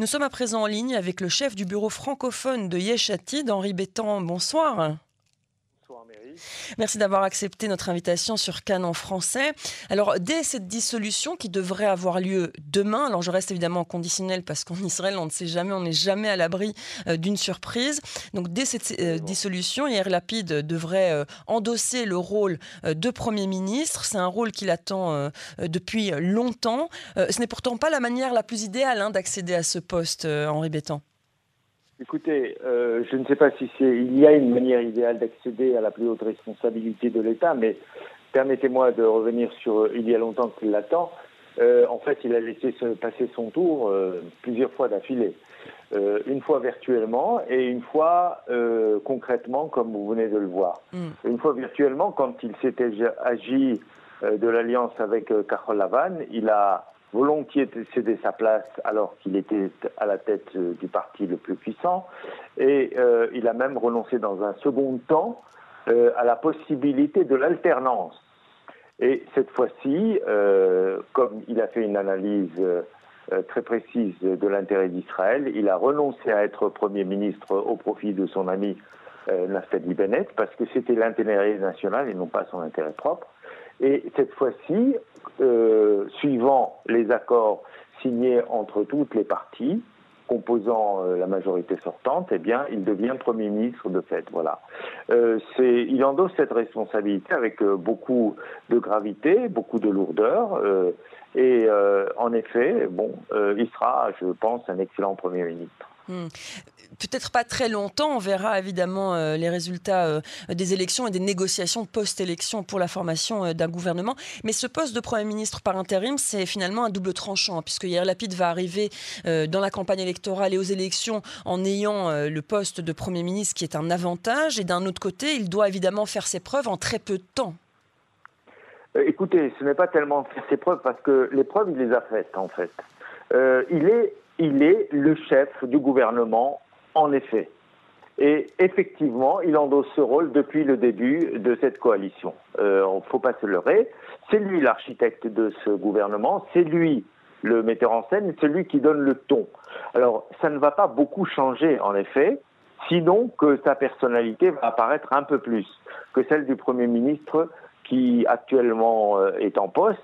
Nous sommes à présent en ligne avec le chef du bureau francophone de Yeshatid, Henri Bétan. Bonsoir. Merci d'avoir accepté notre invitation sur Cannes en français. Alors, dès cette dissolution qui devrait avoir lieu demain, alors je reste évidemment conditionnel parce qu'en Israël, on ne sait jamais, on n'est jamais à l'abri euh, d'une surprise. Donc, dès cette euh, dissolution, Yair Lapide devrait euh, endosser le rôle de Premier ministre. C'est un rôle qu'il attend depuis longtemps. ce n'est pourtant pas la manière la plus idéale hein, d'accéder à ce poste, Henri Bétan. Écoutez, euh, je ne sais pas si c'est il y a une manière idéale d'accéder à la plus haute responsabilité de l'État, mais permettez-moi de revenir sur il y a longtemps qu'il l'attend. Euh, en fait, il a laissé se passer son tour euh, plusieurs fois d'affilée. une fois virtuellement et une fois concrètement, comme vous venez de le voir. Mm. Une fois virtuellement, quand il s'était agi de l'alliance avec Carole Lavanne, il a volontiers cédé sa place alors qu'il était à la tête euh, du parti le plus puissant, et euh, il a même renoncé dans un second temps euh, à la possibilité de l'alternance. Et cette fois-ci, comme il a fait une analyse très précise de l'intérêt d'Israël, il a renoncé à être Premier ministre au profit de son ami Naftali Bennett, parce que c'était l'intérêt national et non pas son intérêt propre. Et cette fois-ci, euh, suivant les accords signés entre toutes les parties composant euh, la majorité sortante, eh bien, il devient Premier ministre de fait. Voilà. Euh, il endosse cette responsabilité avec beaucoup de gravité, beaucoup de lourdeur. et en effet, bon, il sera, je pense, un excellent Premier ministre. Hmm. Peut-être pas très longtemps, on verra évidemment euh, les résultats euh, des élections et des négociations post-élection pour la formation euh, d'un gouvernement. Mais ce poste de Premier ministre par intérim, c'est finalement un double tranchant, hein, puisque Yair Lapid va arriver dans la campagne électorale et aux élections en ayant le poste de Premier ministre qui est un avantage, et d'un autre côté, il doit évidemment faire ses preuves en très peu de temps. Écoutez, ce n'est pas tellement faire ses preuves, parce que les preuves, il les a faites en fait. il est il est le chef du gouvernement, en effet. Et effectivement, il endosse ce rôle depuis le début de cette coalition. Il euh, ne faut pas se leurrer. C'est lui l'architecte de ce gouvernement, c'est lui le metteur en scène, c'est lui qui donne le ton. Alors, ça ne va pas beaucoup changer, en effet, sinon que sa personnalité va apparaître un peu plus que celle du Premier ministre qui actuellement euh, est en poste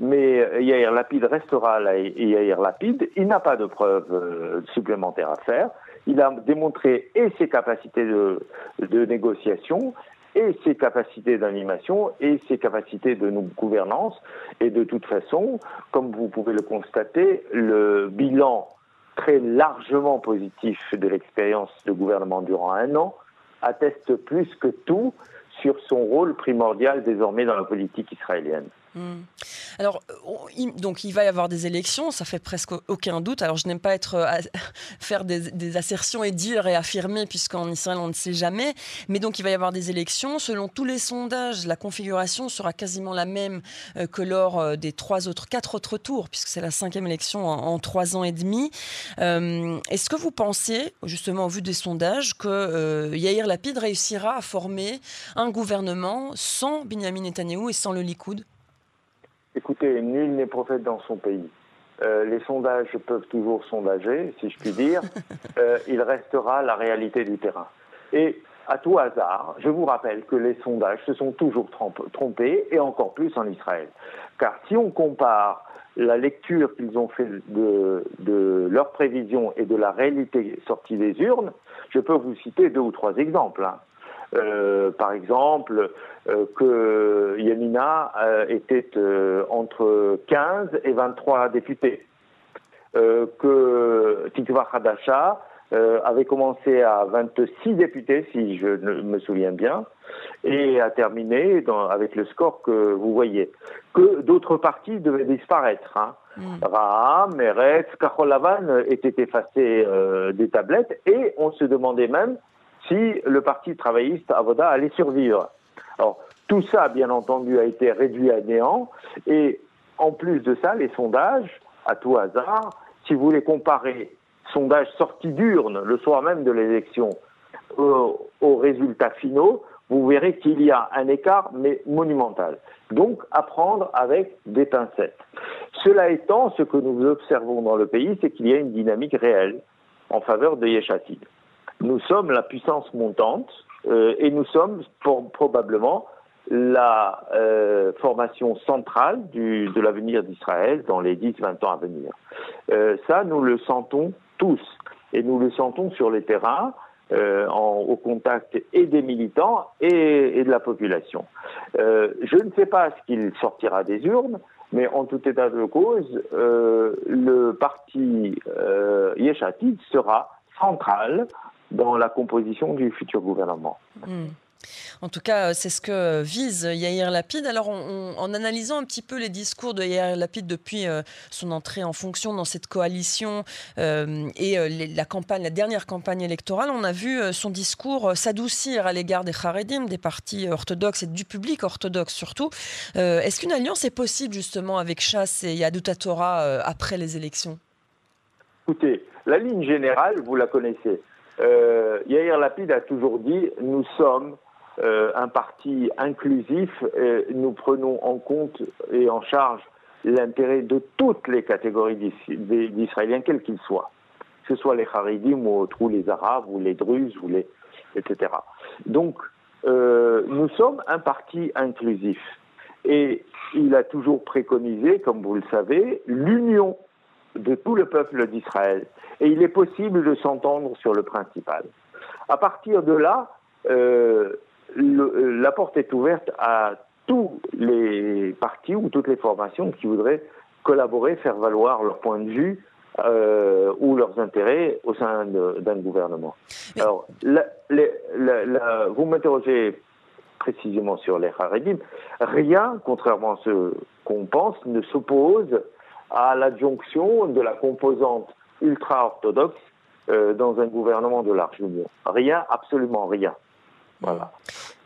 mais euh, Yair Lapide restera là, Yair Lapide. Il n'a pas de preuves supplémentaires à faire. Il a démontré et ses capacités de, négociation et ses capacités d'animation et ses capacités de gouvernance. Et de toute façon, comme vous pouvez le constater, le bilan très largement positif de l'expérience de gouvernement durant un an atteste plus que tout sur son rôle primordial désormais dans la politique israélienne. Hmm. Alors, donc il va y avoir des élections, ça fait presque aucun doute. Alors, je n'aime pas être euh, faire des, assertions et dire et affirmer, puisqu'en Israël on ne sait jamais. Mais donc, il va y avoir des élections. Selon tous les sondages, la configuration sera quasiment la même euh, que lors euh, des trois autres, quatre autres tours, puisque c'est la cinquième élection en, trois ans et demi. Est-ce que vous pensez, justement au vu des sondages, que Yair Lapid réussira à former un gouvernement sans Benjamin Netanyahu et sans le Likoud? Écoutez, nul n'est prophète dans son pays. Euh, les sondages peuvent toujours sondager, si je puis dire. Euh, il restera la réalité du terrain. Et à tout hasard, je vous rappelle que les sondages se sont toujours trompés, et encore plus en Israël. Car si on compare la lecture qu'ils ont fait de, de leurs prévisions et de la réalité sortie des urnes, je peux vous citer deux ou trois exemples. Hein. Euh, par exemple, euh, que Yamina euh, était entre 15 et 23 députés, que Tikva Hadasha avait commencé à 26 députés, si je me souviens bien, et a terminé avec le score que vous voyez. Que d'autres partis devaient disparaître. Hein. Mm. Raham, Meretz, Kacholavan étaient effacés des tablettes, et on se demandait même si le Parti travailliste Avoda allait survivre. Alors, tout ça, bien entendu, a été réduit à néant. Et en plus de ça, les sondages, à tout hasard, si vous voulez comparer sondages sortis d'urne le soir même de l'élection aux, résultats finaux, vous verrez qu'il y a un écart, mais monumental. Donc, à prendre avec des pincettes. Cela étant, ce que nous observons dans le pays, c'est qu'il y a une dynamique réelle en faveur de Yeshatid. Nous sommes la puissance montante euh, et nous sommes probablement la euh, formation centrale de l'avenir d'Israël dans les 10-20 ans à venir. Euh, ça, nous le sentons tous et nous le sentons sur les terrains. au contact et des militants et, de la population. je ne sais pas ce qu'il sortira des urnes, mais en tout état de cause, le parti Yeshatid sera central dans la composition du futur gouvernement. Hmm. En tout cas, c'est ce que vise Yair Lapid. Alors, en analysant un petit peu les discours de Yair Lapid depuis euh, son entrée en fonction dans cette coalition euh, et euh, la campagne, la dernière campagne électorale, on a vu son discours s'adoucir à l'égard des Haredim, des partis orthodoxes et du public orthodoxe surtout. Est-ce qu'une alliance est possible justement avec Chasse et Yadut Torah après les élections? Écoutez, la ligne générale, vous la connaissez. Euh, Yair Lapid a toujours dit nous sommes euh, un parti inclusif et nous prenons en compte et en charge l'intérêt de toutes les catégories d'Israéliens, quels qu'ils soient, que ce soit les Haridim ou, ou les Arabes ou les Druzes ou les etc. Donc euh, nous sommes un parti inclusif et il a toujours préconisé, comme vous le savez, l'union de tout le peuple d'Israël. Et il est possible de s'entendre sur le principal. À partir de là, euh, euh, la porte est ouverte à tous les partis ou toutes les formations qui voudraient collaborer, faire valoir leur point de vue euh, ou leurs intérêts au sein d'un gouvernement. Alors, vous m'interrogez précisément sur les Haredim. Rien, contrairement à ce qu'on pense, ne s'oppose à l'adjonction de la composante ultra-orthodoxe euh, dans un gouvernement de large. Rien, absolument rien. Voilà.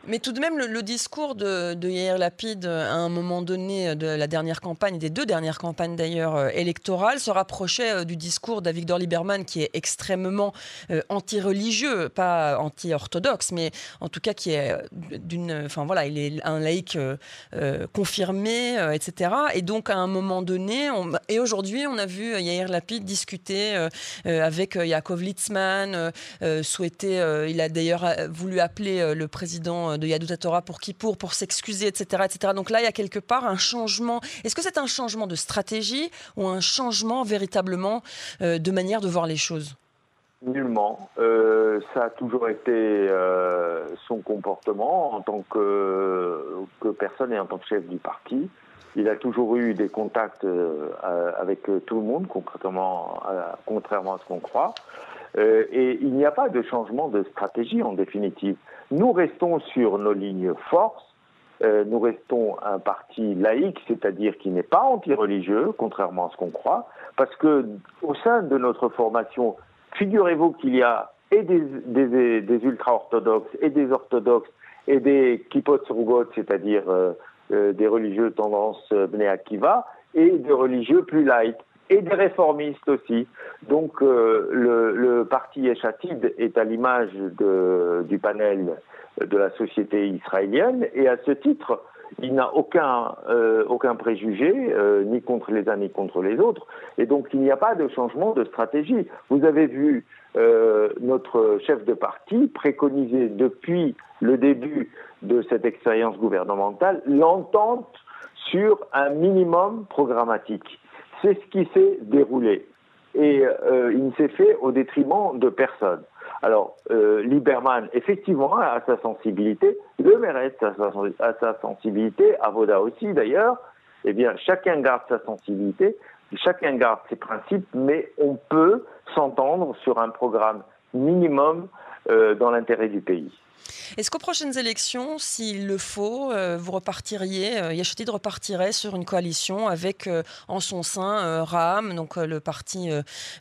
Mais tout de même, le, discours de, Yair Lapid, à un moment donné de la dernière campagne, des deux dernières campagnes d'ailleurs euh, électorales, se rapprochait euh, du discours d'Avigdor Lieberman, qui est extrêmement euh, anti-religieux, pas anti-orthodoxe, mais en tout cas qui est d'une. Enfin voilà, il est un laïc confirmé, etc. Et donc, à un moment donné, et aujourd'hui, on a vu Yair Lapid discuter avec Yaakov Litzman, souhaiter. il a d'ailleurs voulu appeler le président de Yadou Torah pour Kippour, pour s'excuser, etc., etc. Donc là, il y a quelque part un changement. Est-ce que c'est un changement de stratégie ou un changement véritablement euh, de manière de voir les choses? Nullement. Euh, ça a toujours été euh, son comportement en tant que, que, personne et en tant que chef du parti. Il a toujours eu des contacts avec tout le monde, contrairement contrairement à ce qu'on croit. et il n'y a pas de changement de stratégie en définitive. Nous restons sur nos lignes forces. Euh, nous restons un parti laïque, c'est-à-dire qui n'est pas anti-religieux, contrairement à ce qu'on croit, parce que au sein de notre formation, figurez-vous qu'il y a et des, des, ultra-orthodoxes et des orthodoxes et des kippot c'est-à-dire euh, euh, des religieux tendance Bnei Akiva, et des religieux plus laïcs et des réformistes aussi. Donc euh, le, le, parti Eshatid est à l'image du panel de la société israélienne et à ce titre, il n'a aucun, euh, aucun préjugé, euh, ni contre les uns ni contre les autres, et donc il n'y a pas de changement de stratégie. Vous avez vu notre chef de parti préconiser depuis le début de cette expérience gouvernementale l'entente sur un minimum programmatique c'est ce qui s'est déroulé. Et euh, il s'est fait au détriment de personne. Alors, euh, Lieberman, effectivement, a sa sensibilité, le Meret a sa, sensibilité, Avoda aussi d'ailleurs. Eh bien, chacun garde sa sensibilité, chacun garde ses principes, mais on peut s'entendre sur un programme minimum dans l'intérêt du pays. Est-ce qu'aux prochaines élections, s'il le faut, euh, vous repartiriez, euh, Yachetid repartirait sur une coalition avec euh, en son sein Raham, donc le parti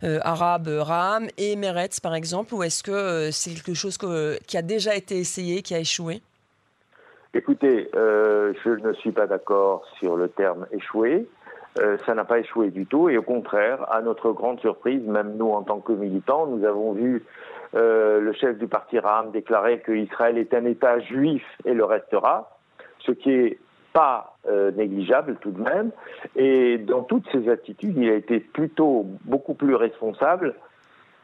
arabe Raham, et Meretz par exemple, ou est-ce que c'est quelque chose qui a déjà été essayé, qui a échoué? Écoutez, je ne suis pas d'accord sur le terme échoué. ça n'a pas échoué du tout et au contraire, à notre grande surprise, même nous en tant que militants, nous avons vu le chef du parti Ram déclarait qu'Israël est un État juif et le restera, ce qui est pas négligeable tout de même. Et dans toutes ces attitudes, il a été plutôt beaucoup plus responsable,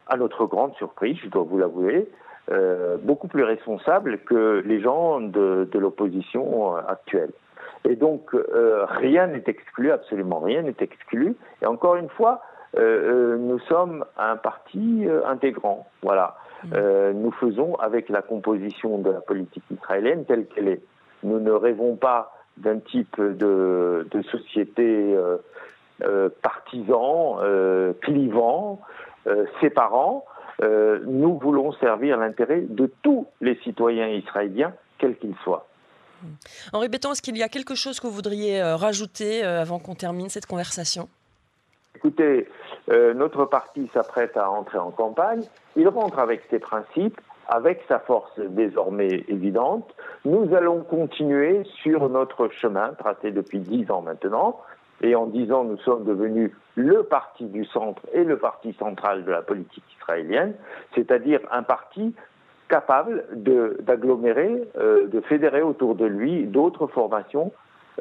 à notre grande surprise, je dois vous l'avouer, euh, beaucoup plus responsable que les gens de, l'opposition actuelle. Et donc, euh, rien n'est exclu, absolument rien n'est exclu. Et encore une fois, euh, nous sommes un parti intégrant. Voilà. Mmh. nous faisons avec la composition de la politique israélienne telle qu'elle est. Nous ne rêvons pas d'un type de, de société partisan, clivant, séparant. Euh, nous voulons servir l'intérêt de tous les citoyens israéliens, quels qu'ils soient. Henri Béton, est-ce qu'il y a quelque chose que vous voudriez euh, rajouter euh, avant qu'on termine cette conversation? Écoutez, notre parti s'apprête à entrer en campagne. Il rentre avec ses principes, avec sa force désormais évidente. Nous allons continuer sur notre chemin tracé depuis dix ans maintenant, et en dix ans, nous sommes devenus le parti du centre et le parti central de la politique israélienne, c'est-à-dire un parti capable d'agglomérer, euh, de, fédérer autour de lui d'autres formations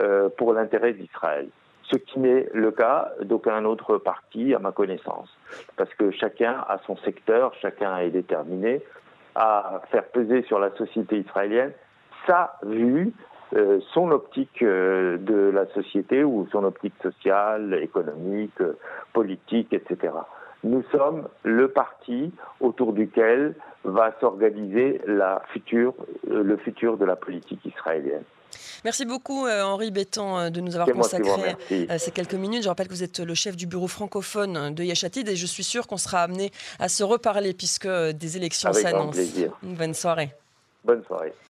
euh, pour l'intérêt d'Israël. Ce qui n'est le cas d'aucun autre parti, à ma connaissance. Parce que chacun a son secteur, chacun est déterminé à faire peser sur la société israélienne sa vue, euh, son optique euh, de la société ou son optique sociale, économique, politique, etc. Nous sommes le parti autour duquel va s'organiser euh, le futur de la politique israélienne. Merci beaucoup Henri Bétan de nous avoir consacré ces quelques minutes. Je rappelle que vous êtes le chef du bureau francophone de Yachatid et je suis sûr qu'on sera amené à se reparler puisque des élections s'annoncent. Bonne soirée. Bonne soirée.